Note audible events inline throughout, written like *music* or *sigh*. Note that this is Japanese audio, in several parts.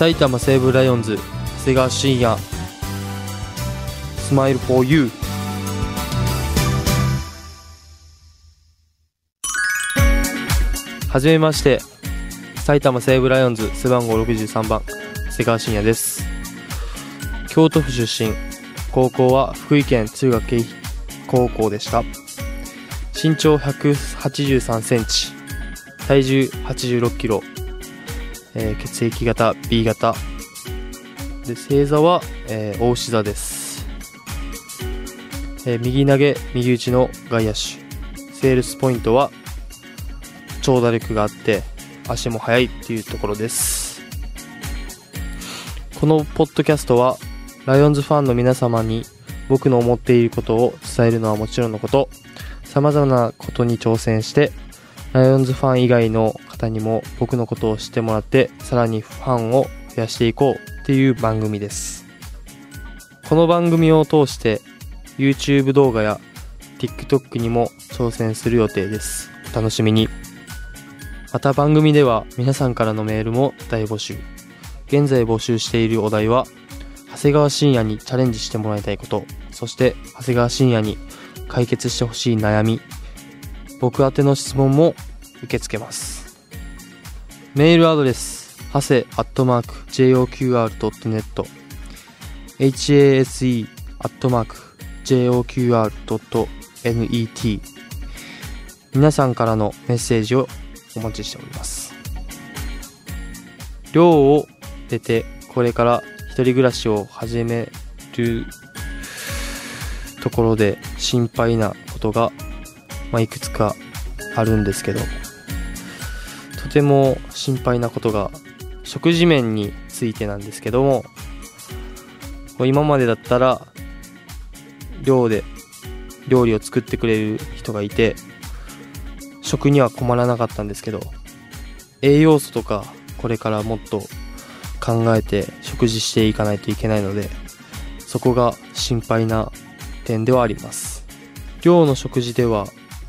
埼玉西武ライオンズ瀬川慎也スマイル for you はじめまして埼玉西武ライオンズ背番号63番瀬川慎也です。京都府出身高校は福井県中学高校でした。身長183センチ体重86キロ、えー血液型 B 型。で星座は、えー、大志座です、えー右投げ右打ちの外野手。セールスポイントは長打力があって足も速いっていうところです。このポッドキャストはライオンズファンの皆様に僕の思っていることを伝えるのはもちろんのこと。様々なことに挑戦してライオンズファン以外の方にも僕のことを知ってもらってさらにファンを増やしていこうっていう番組です。この番組を通して YouTube 動画や TikTok にも挑戦する予定です。お楽しみに。また番組では皆さんからのメールも大募集。現在募集しているお題は長谷川信也にチャレンジしてもらいたいこと。そして長谷川信也に解決してほしい悩み。僕宛ての質問も受け付けます。メールアドレスはせアットマーク JOQR.net HASE アットマーク JOQR.net 皆さんからのメッセージをお待ちしております。寮を出てこれから一人暮らしを始めるところで心配なことが、まあ、いくつかあるんですけど。ても心配なことが食事面についてなんですけども今までだったら寮で料理を作ってくれる人がいて食には困らなかったんですけど栄養素とかこれからもっと考えて食事していかないといけないのでそこが心配な点ではあります。寮の食事では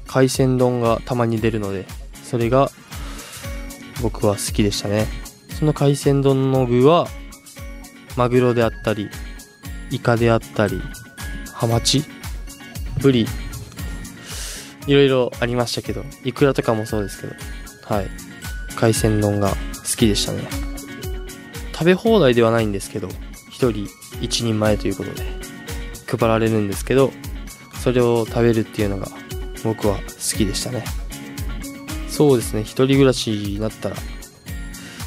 海鮮丼がたまに出るのでそれが僕は好きでしたね。その海鮮丼の具はマグロであったりイカであったりハマチブリいろいろありましたけどイクラとかもそうですけどはい。海鮮丼が好きでしたね。食べ放題ではないんですけど1人1人前ということで配られるんですけどそれを食べるっていうのが僕は好きでしたね。そうですね。一人暮らしになったら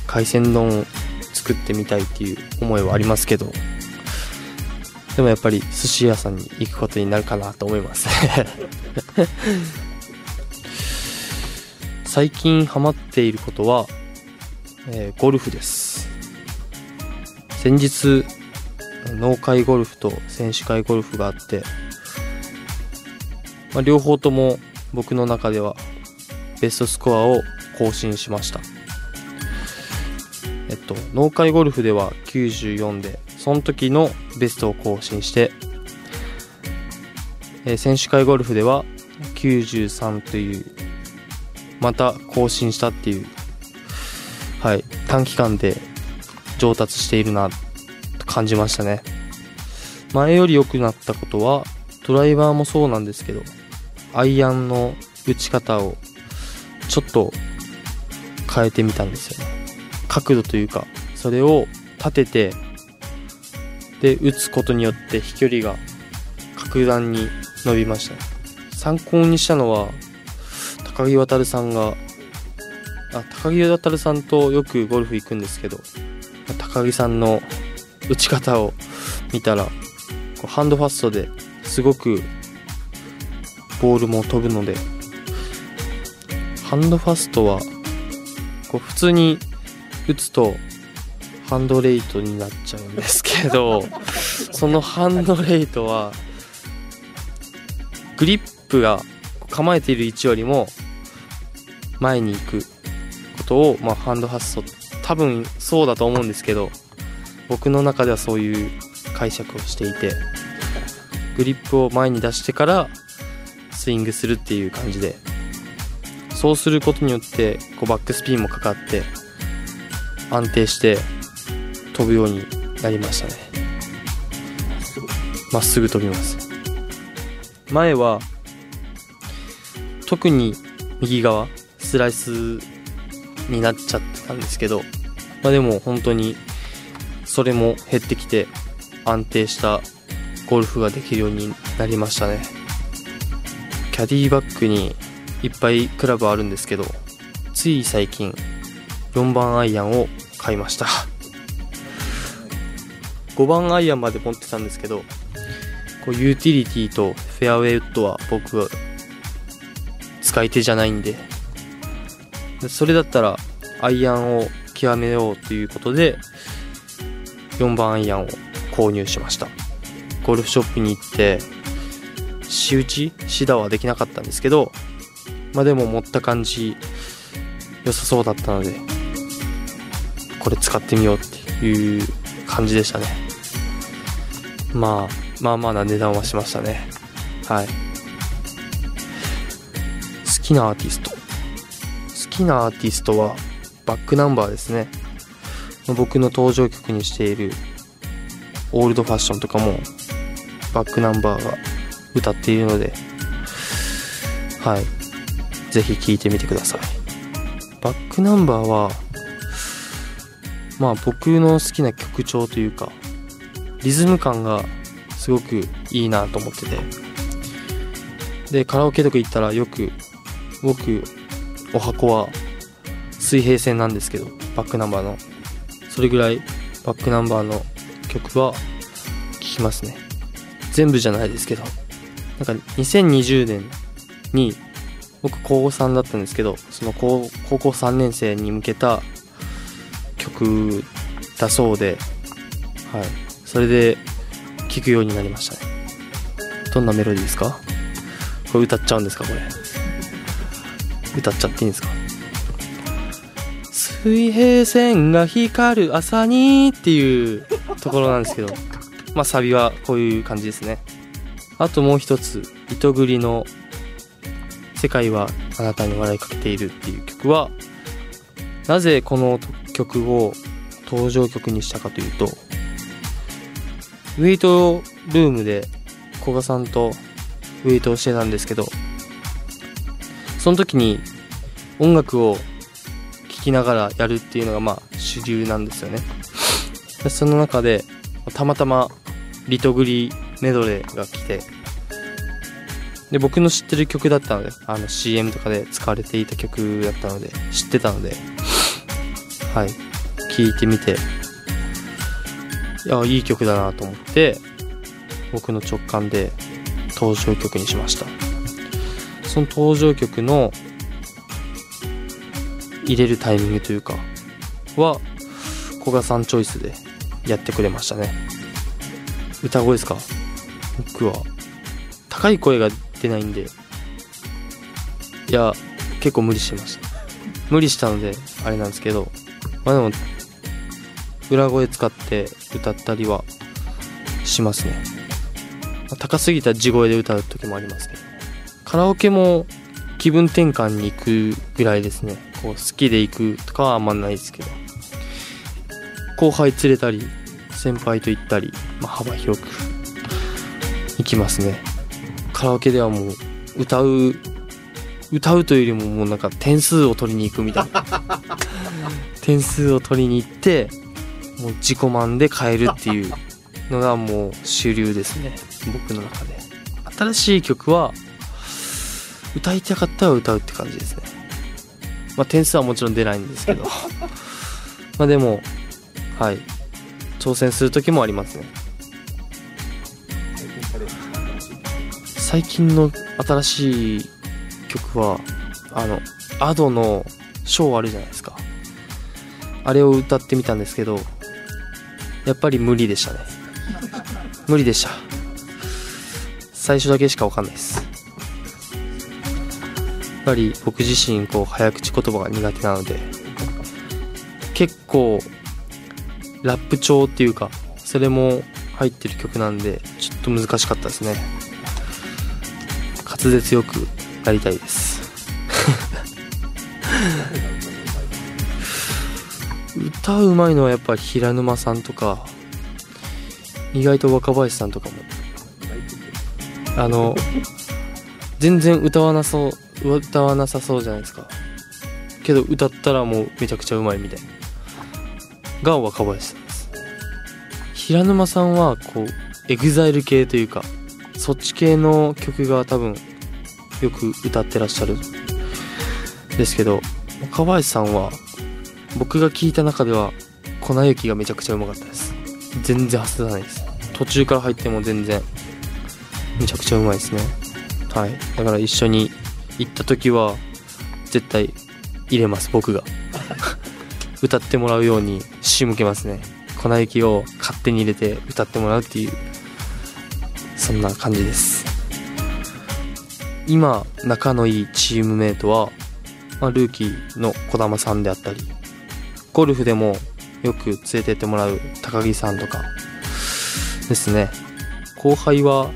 海鮮丼を作ってみたいっていう思いはありますけどでもやっぱり寿司屋さんに行くことになるかなと思います。*laughs* 最近ハマっていることは、えーゴルフです。先日農会ゴルフと選手会ゴルフがあって、まあ、両方とも僕の中ではベストスコアを更新しました。えっと農会ゴルフでは94でその時のベストを更新して、えー選手会ゴルフでは93というまた更新したっていうはい短期間で上達しているなと感じましたね。前より良くなったことはドライバーもそうなんですけどアイアンの打ち方をちょっと変えてみたんですよね。角度というかそれを立ててで打つことによって飛距離が格段に伸びましたね。参考にしたのは高木渉さんがあ高木渉さんとよくゴルフ行くんですけど高木さんの打ち方を見たらハンドファストですごくボールも飛ぶのでハンドファストはこう普通に打つとハンドレイトになっちゃうんですけど *laughs* そのハンドレイトはグリップが構えている位置よりも前に行くことを、まあ、ハンドファスト多分そうだと思うんですけど僕の中ではそういう解釈をしていてグリップを前に出してからスイングするっていう感じでそうすることによってこうバックスピンもかかって安定して飛ぶようになりましたね。まっすぐ飛びます。前は特に右側スライスになっちゃってたんですけど、まあ、でも本当にそれも減ってきて安定したゴルフができるようになりましたね。キャディバッグにいっぱいクラブあるんですけどつい最近4番アイアンを買いました。5番アイアンまで持ってたんですけどこうユーティリティとフェアウェイウッドは僕は使い手じゃないんでそれだったらアイアンを極めようということで4番アイアンを購入しました。ゴルフショップに行って仕打ちシダはできなかったんですけどまあでも持った感じ良さそうだったのでこれ使ってみようっていう感じでしたね。まあまあまあな値段はしましたね。はい。好きなアーティスト。好きなアーティストはバックナンバーですね。僕の登場曲にしているオールドファッションとかもバックナンバーが歌っているのではい。ぜひ聴いてみてください。バックナンバーはまあ僕の好きな曲調というかリズム感がすごくいいなと思ってて。でカラオケとか行ったらよく僕お箱は水平線なんですけどバックナンバーの。それぐらいバックナンバーの曲は聴きますね。全部じゃないですけど。なんか2020年に僕高3だったんですけどその高高校3年生に向けた曲だそうではい。それで聴くようになりましたね。どんなメロディーですか？これ歌っちゃうんですか？これ。歌っちゃっていいんですか？水平線が光る朝にっていうところなんですけどまあサビはこういう感じですね。あともう一つ糸繰りの「世界はあなたに笑いかけている」っていう曲はなぜこの曲を登場曲にしたかというとウェイトルームで古賀さんとウェイトをしてたんですけどその時に音楽を聴きながらやるっていうのがまあ主流なんですよね。その中でたまたまリトグリメドレーが来てで僕の知ってる曲だったのであの CM とかで使われていた曲だったので知ってたのではい。聴いてみていやいい曲だなと思って僕の直感で登場曲にしました。その登場曲の入れるタイミングというかは古賀さんチョイスでやってくれましたね。歌声ですか？僕は高い声が出ないんで。いや結構無理してました。無理したのであれなんですけど。まあでも裏声使って歌ったりはしますね。高すぎた地声で歌う時もありますけど。カラオケも気分転換に行くぐらいですね。こう好きで行くとかはあんまないですけど。後輩連れたり先輩と行ったり、まあ、幅広く行きますね。カラオケではもう歌う歌うというよりももうなんか点数を取りに行くみたいな。*laughs* 点数を取りに行ってもう自己満で帰るっていうのがもう主流ですね。僕の中で。新しい曲は歌いたかったら歌うって感じですね。まあ点数はもちろん出ないんですけど。*laughs* まあでもはい。挑戦する時もありますね最近の新しい曲はあの Ado のショーあるじゃないですか。あれを歌ってみたんですけどやっぱり無理でしたね。*laughs* 無理でした。最初だけしか分かんないです。やっぱり僕自身こう早口言葉が苦手なので結構ラップ調っていうかそれも入ってる曲なんでちょっと難しかったですね滑舌よくなりたいです。歌うまいのはやっぱ平沼さんとか意外と若林さんとかも。あの全然歌わなそう歌わなさそうじゃないですか。けど歌ったらもうめちゃくちゃうまいみたいな。が若林さんです。平沼さんはこうエグザイル系というかそっち系の曲が多分よく歌ってらっしゃる。ですけど若林さんは僕が聞いた中では粉雪がめちゃくちゃうまかったです。全然外さないです。途中から入っても全然めちゃくちゃうまいですね。はい。だから一緒に行った時は絶対入れます僕が。*laughs* 歌ってもらうように仕向けますね。粉雪を勝手に入れて歌ってもらうっていうそんな感じです。今仲のいいチームメイトは、まあ、ルーキーの児玉さんであったりゴルフでもよく連れてってもらう高木さんとかですね。後輩は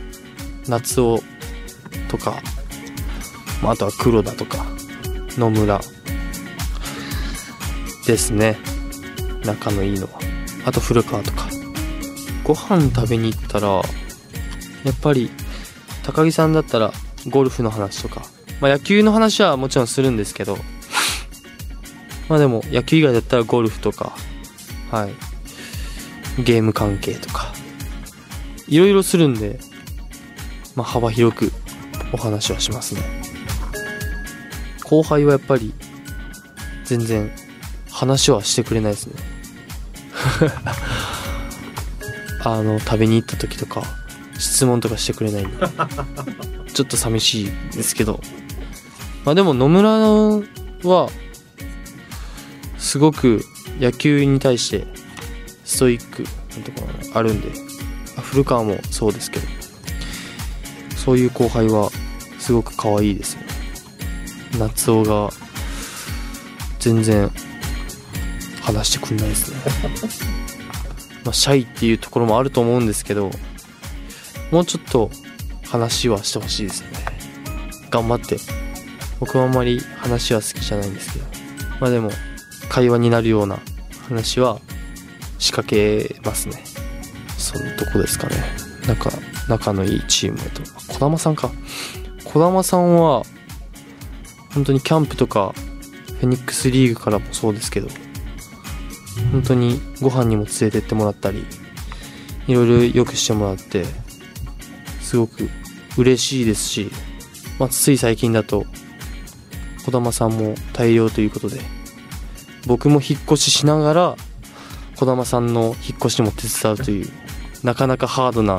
夏男とか、まあ、あとは黒田とか野村ですね。仲のいいのは。あと古川とか。ご飯食べに行ったらやっぱり高木さんだったらゴルフの話とか、まあ、野球の話はもちろんするんですけど。まあでも野球以外だったらゴルフとか。はい。ゲーム関係とか。いろいろするんで、まあ、幅広くお話はしますね。後輩はやっぱり全然話はしてくれないですね。*laughs* あの食べに行った時とか質問とかしてくれないんで。ちょっと寂しいですけど。まあでも野村はすごく野球に対してストイックなところがあるんで古川もそうですけどそういう後輩はすごく可愛いですよね。夏男が全然話してくんないですね。*laughs* まあシャイっていうところもあると思うんですけどもうちょっと話はしてほしいですよね。頑張って。僕はあんまり話は好きじゃないんですけど。まあでも会話になるような話は仕掛けますね。そのとこですかね。なんか仲のいいチームと。児玉さんか。児玉さんは本当にキャンプとかフェニックスリーグからもそうですけど本当にご飯にも連れてってもらったりいろいろよくしてもらってすごく嬉しいですし、まあ、つい最近だと児玉さんも大量ということで僕も引っ越ししながら児玉さんの引っ越しも手伝うというなかなかハードな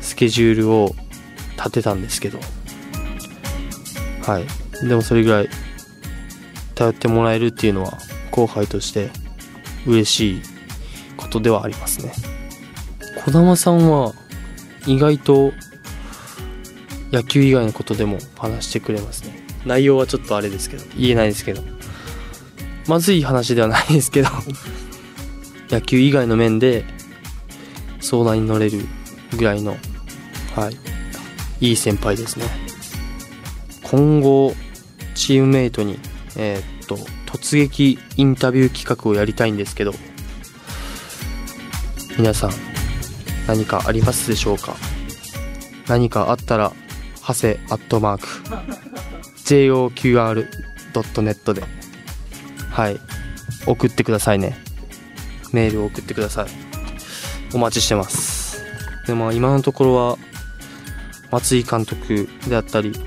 スケジュールを立てたんですけど。はい。でもそれぐらい頼ってもらえるっていうのは後輩として嬉しいことではありますね。児玉さんは意外と野球以外のことでも話してくれますね。内容はちょっとあれですけど。言えないですけど。まずい話ではないですけど。*laughs* 野球以外の面で相談に乗れるぐらいのはい。いい先輩ですね。今後チームメイトにえー、っと突撃インタビュー企画をやりたいんですけど皆さん何かありますでしょうか？何かあったらハセアットマーク。JOQR.net で。はい。送ってくださいね。メールを送ってください。お待ちしてます。でも今のところは松井監督であったりキ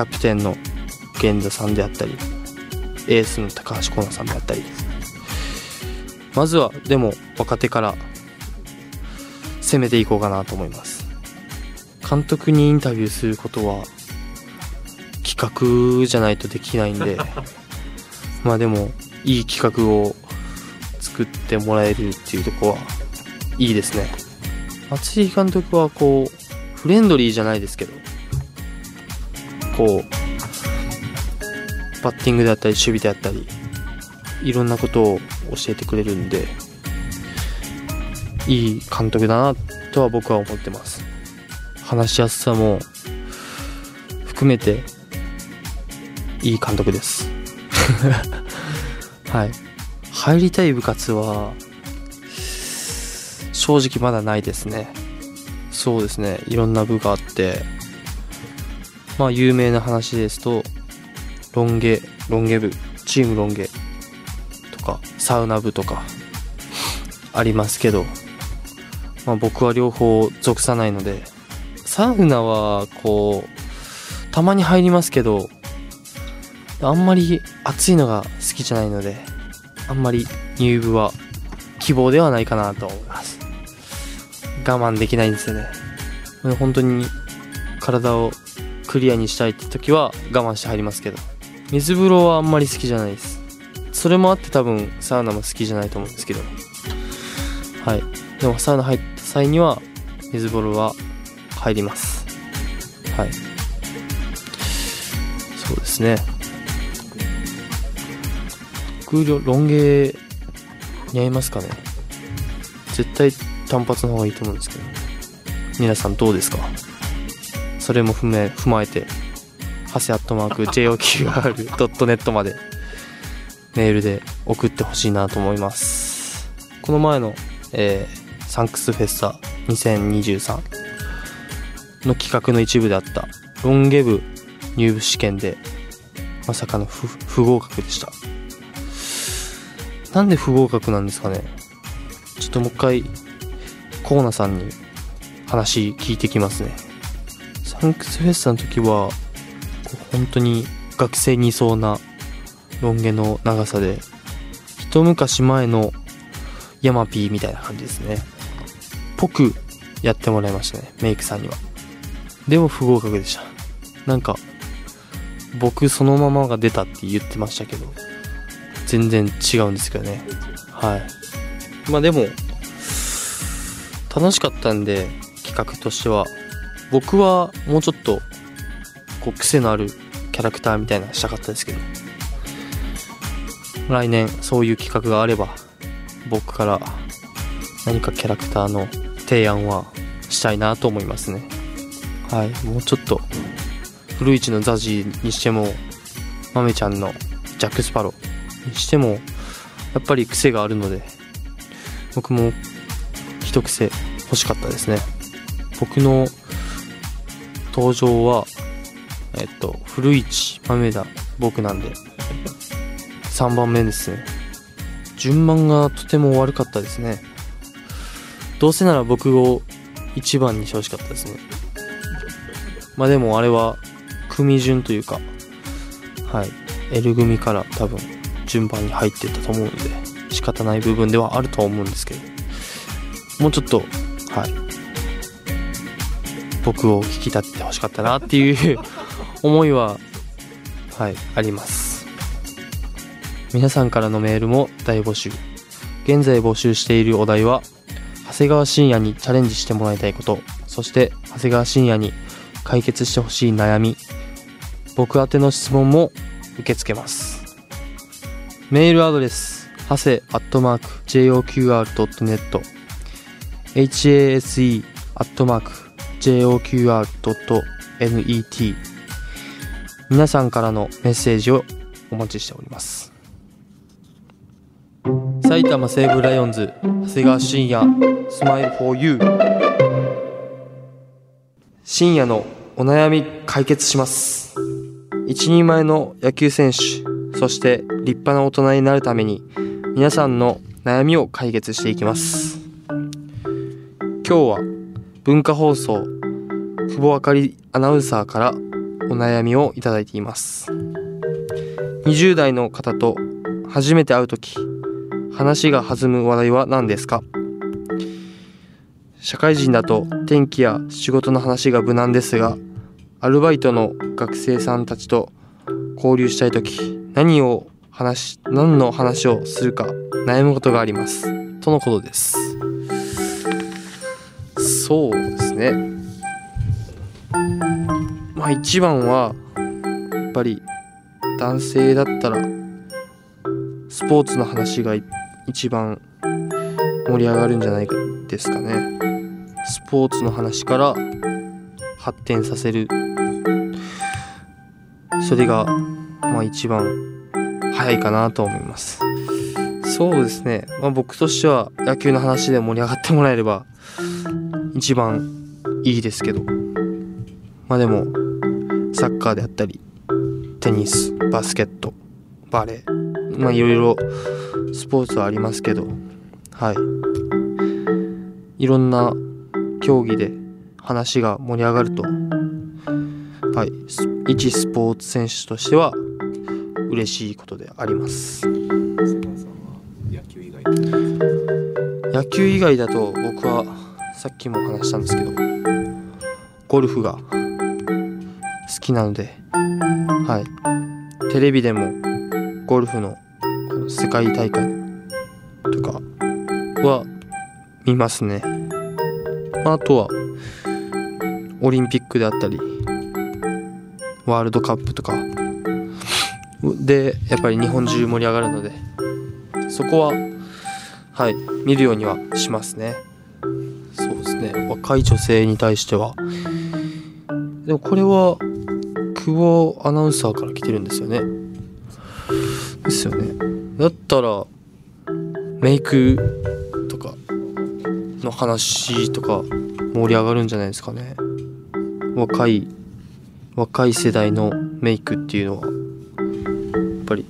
ャプテンの源田さんであったりエースの高橋光成さんであったり。まずはでも若手から攻めていこうかなと思います。監督にインタビューすることは企画じゃないとできないんで *laughs* まあでもいい企画を作ってもらえるっていうとこはいいですね。松井監督はこうフレンドリーじゃないですけどこうバッティングであったり守備であったりいろんなことを教えてくれるんでいい監督だなとは僕は思ってます。話しやすさも含めていい監督です。*laughs* はい。入りたい部活は正直まだないですね。そうですね。いろんな部があってまあ有名な話ですとロン毛ロン毛部チームロン毛とかサウナ部とかありますけど、まあ、僕は両方属さないのでサウナはこうたまに入りますけどあんまり暑いのが好きじゃないのであんまり入部は希望ではないかなと思います。我慢できないんですよね。本当に体をクリアにしたいって時は我慢して入りますけど。水風呂はあんまり好きじゃないです。それもあって多分サウナも好きじゃないと思うんですけど。はい。でもサウナ入った際には水風呂は入ります。はい。そうですね。僕ロン毛似合いますかね？絶対単発の方がいいと思うんですけど。皆さんどうですか？それも踏め踏まえてハセアットマーク *laughs* JOQR.net までメールで送ってほしいなと思います。この前の、えー、サンクスフェスタ2023の企画の一部であったロンゲ部入部試験でまさかの不合格でした。なんで不合格なんですかね？ちょっともう一回コーナさんに話聞いてきますね。サンクスフェスタの時は本当に学生にいそうなロン毛の長さで一昔前のヤマピーみたいな感じですね。ぽくやってもらいましたねメイクさんには。でも不合格でした。なんか僕そのままが出たって言ってましたけど全然違うんですけどね。はい。まあでも楽しかったんで企画としては僕はもうちょっとこう癖のあるキャラクターみたいなしたかったですけど来年そういう企画があれば僕から何かキャラクターの提案はしたいなと思いますね。はい。もうちょっと古市のザジーにしてもマメちゃんのジャック・スパロにしてもやっぱり癖があるので僕も一癖欲しかったですね。僕の登場はえっと古市豆田僕なんで3番目ですね。順番がとても悪かったですね。どうせなら僕を1番にしてほしかったですね。まあでもあれは組順というかはい。L 組から多分順番に入ってたと思うので仕方ない部分ではあると思うんですけど。もうちょっとはい。僕を引き立ててほしかったなっていう *laughs* 思いははいあります。皆さんからのメールも大募集。現在募集しているお題は長谷川信也にチャレンジしてもらいたいこと。そして長谷川信也に解決してほしい悩み。僕宛ての質問も受け付けます。メールアドレス、はせ、アットマーク、joqr.net、hase、アットマーク、joqr.net 皆さんからのメッセージをお待ちしております。埼玉西武ライオンズ、長谷川慎也、スマイル for you。深夜のお悩み解決します。一人前の野球選手、そして立派な大人になるために皆さんの悩みを解決していきます今日は文化放送久保あかりアナウンサーからお悩みをいただいています20代の方と初めて会う時話が弾む話題は何ですか？社会人だと天気や仕事の話が無難ですがアルバイトの学生さんたちと交流したい時何を話何の話をするか悩むことがあります。とのことです。そうですね。まあ一番はやっぱり男性だったらスポーツの話が一番盛り上がるんじゃないですかね。スポーツの話から発展させる。それがまあ一番早いかなと思います。そうですね、まあ、僕としては野球の話で盛り上がってもらえれば一番いいですけど。まあでもサッカーであったりテニスバスケットバレーまあいろいろスポーツはありますけど。はい。いろんな競技で話が盛り上がると。はい。一スポーツ選手としては嬉しいことであります。野球以外だと僕はさっきも話したんですけどゴルフが好きなので。はい。テレビでもゴルフの世界大会。とかは見ますね。まああとはオリンピックであったりワールドカップとか。でやっぱり日本中盛り上がるのでそこははい見るようにはしますね。そうですね。若い女性に対しては。でもこれは久保アナウンサーから来てるんですよね。ですよね。だったらメイクとかの話とか盛り上がるんじゃないですかね。若い若い世代のメイクっていうのはやっぱり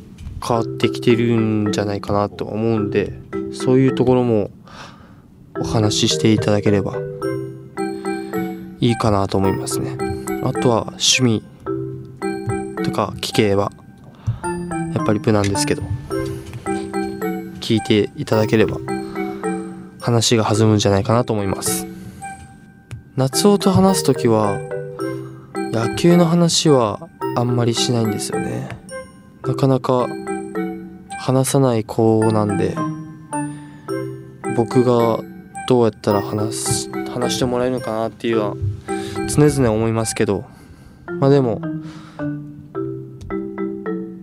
変わってきてるんじゃないかなと思うんでそういうところもお話ししていただければいいかなと思いますね。あとは趣味とか聞けばやっぱり無難ですけど聞いていただければ話が弾むんじゃないかなと思います。夏男と話す時は野球の話はあんまりしないんですよね。なかなか話さない子なんで僕がどうやったら話す話してもらえるのかなっていうのは常々思いますけどまあでも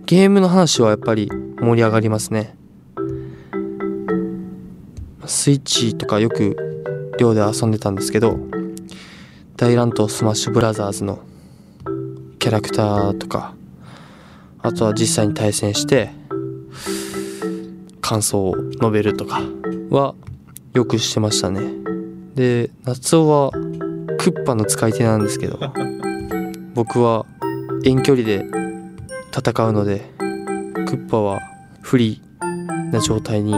ゲームの話はやっぱり盛り上がりますね。スイッチとかよく寮で遊んでたんですけど大乱闘スマッシュブラザーズのキャラクターとかあとは実際に対戦して感想を述べるとかはよくしてましたね。で夏男はクッパの使い手なんですけど僕は遠距離で戦うのでクッパは不利な状態に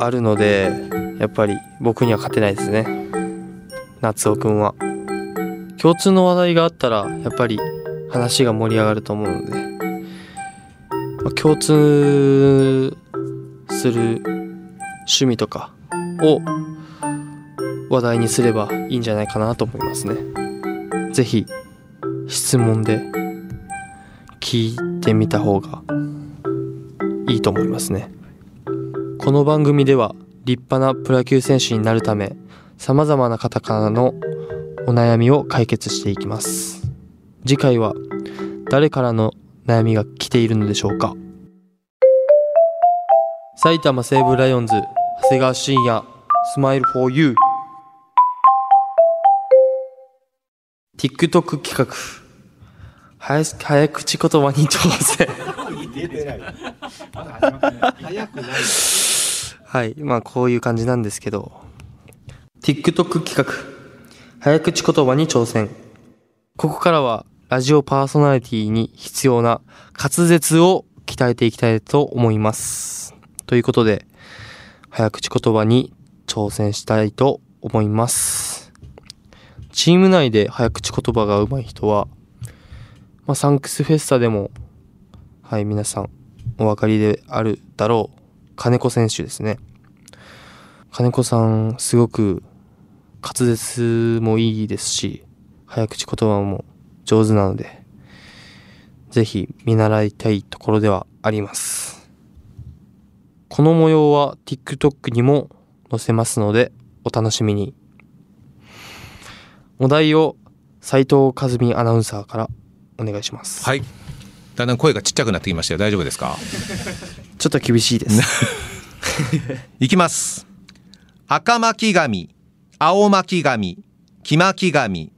あるのでやっぱり僕には勝てないですね。夏男くんは。共通の話題があったらやっぱり話が盛り上がると思うので、まあ、共通する趣味とかを話題にすればいいんじゃないかなと思いますね。是非質問で聞いてみた方がいいと思いますね。この番組では立派なプロ野球選手になるため様々な方からのお悩みを解決していきます。次回は誰からの悩みが来ているのでしょうか。埼玉西武ライオンズ長谷川慎也スマイル for you TikTok 企画。早早口言葉に挑戦。早くない。*laughs* はいまあこういう感じなんですけど。TikTok 企画。早口言葉に挑戦。ここからはラジオパーソナリティに必要な滑舌を鍛えていきたいと思います。ということで早口言葉に挑戦したいと思います。チーム内で早口言葉が上手い人は、まあ、サンクスフェスタでもはい皆さんお分かりであるだろう。金子選手ですね。金子さんすごく滑舌もいいですし早口言葉も上手なのでぜひ見習いたいところではあります。この模様は TikTok にも載せますのでお楽しみに。お題を斉藤和美アナウンサーからお願いします。はい。だんだん声がちっちゃくなってきましたよ。大丈夫ですか？*laughs* ちょっと厳しいです。*laughs* いきます。赤巻紙青巻紙黄巻紙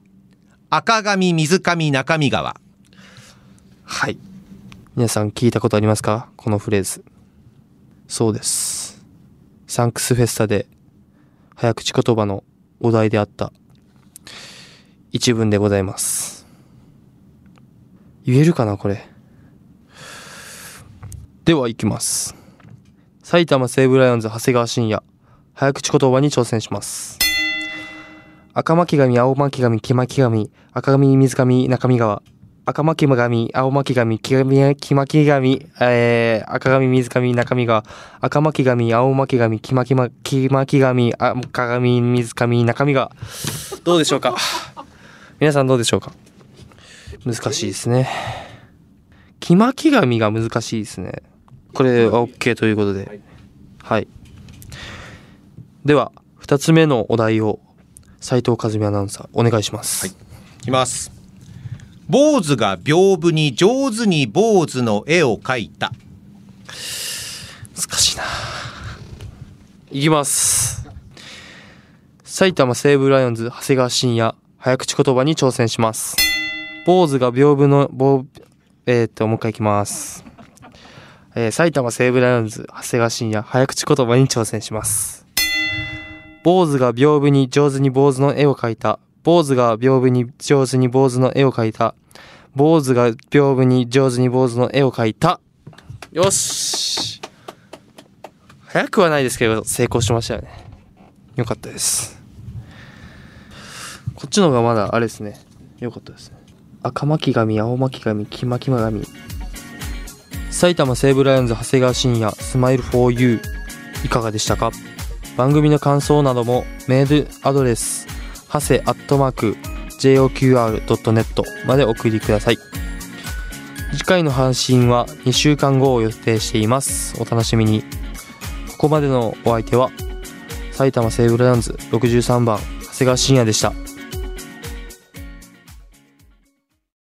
赤紙水上中身川。はい。皆さん聞いたことありますか？このフレーズ。そうです。サンクスフェスタで早口言葉のお題であった。一文でございます。言えるかなこれ。では行きます。埼玉西武ライオンズ長谷川信也早口言葉に挑戦します。赤巻紙、青巻紙、黄巻紙、赤紙、水紙、中身川。赤巻紙、青巻紙、黄紙、黄巻紙、えー、赤紙、水紙、中身川。赤巻紙、青巻紙、黄巻紙、黄巻紙、赤紙、水紙、中身川。どうでしょうか？皆さんどうでしょうか？難しいですね。黄巻紙が難しいですね。これは OK ということで。はい。では、二つ目のお題を斉藤和美アナウンサーお願いします。いきます坊主が屏風に上手に坊主の絵を描いた難しいな。いきます。埼玉西武ライオンズ長谷川信也早口言葉に挑戦します。坊主が屏風の坊えー、っともう一回いきます。えー埼玉西武ライオンズ長谷川信也早口言葉に挑戦します。坊主が屏風に上手に坊主の絵を描いた。坊主が屏風に上手に坊主の絵を描いた。坊主が屏風に上手に坊主の絵を描いた。よし早くはないですけど成功しましたよねよかったですこっちの方がまだあれですねよかったですね赤巻紙青巻紙黄巻紙。埼玉西武ライオンズ長谷川信也スマイル 4U いかがでしたか？番組の感想などもメールアドレスはせアットマーク JOQR.net までお送りください。次回の配信は2週間後を予定しています。お楽しみに。ここまでのお相手は埼玉西武ライオンズ63番長谷川信也でした。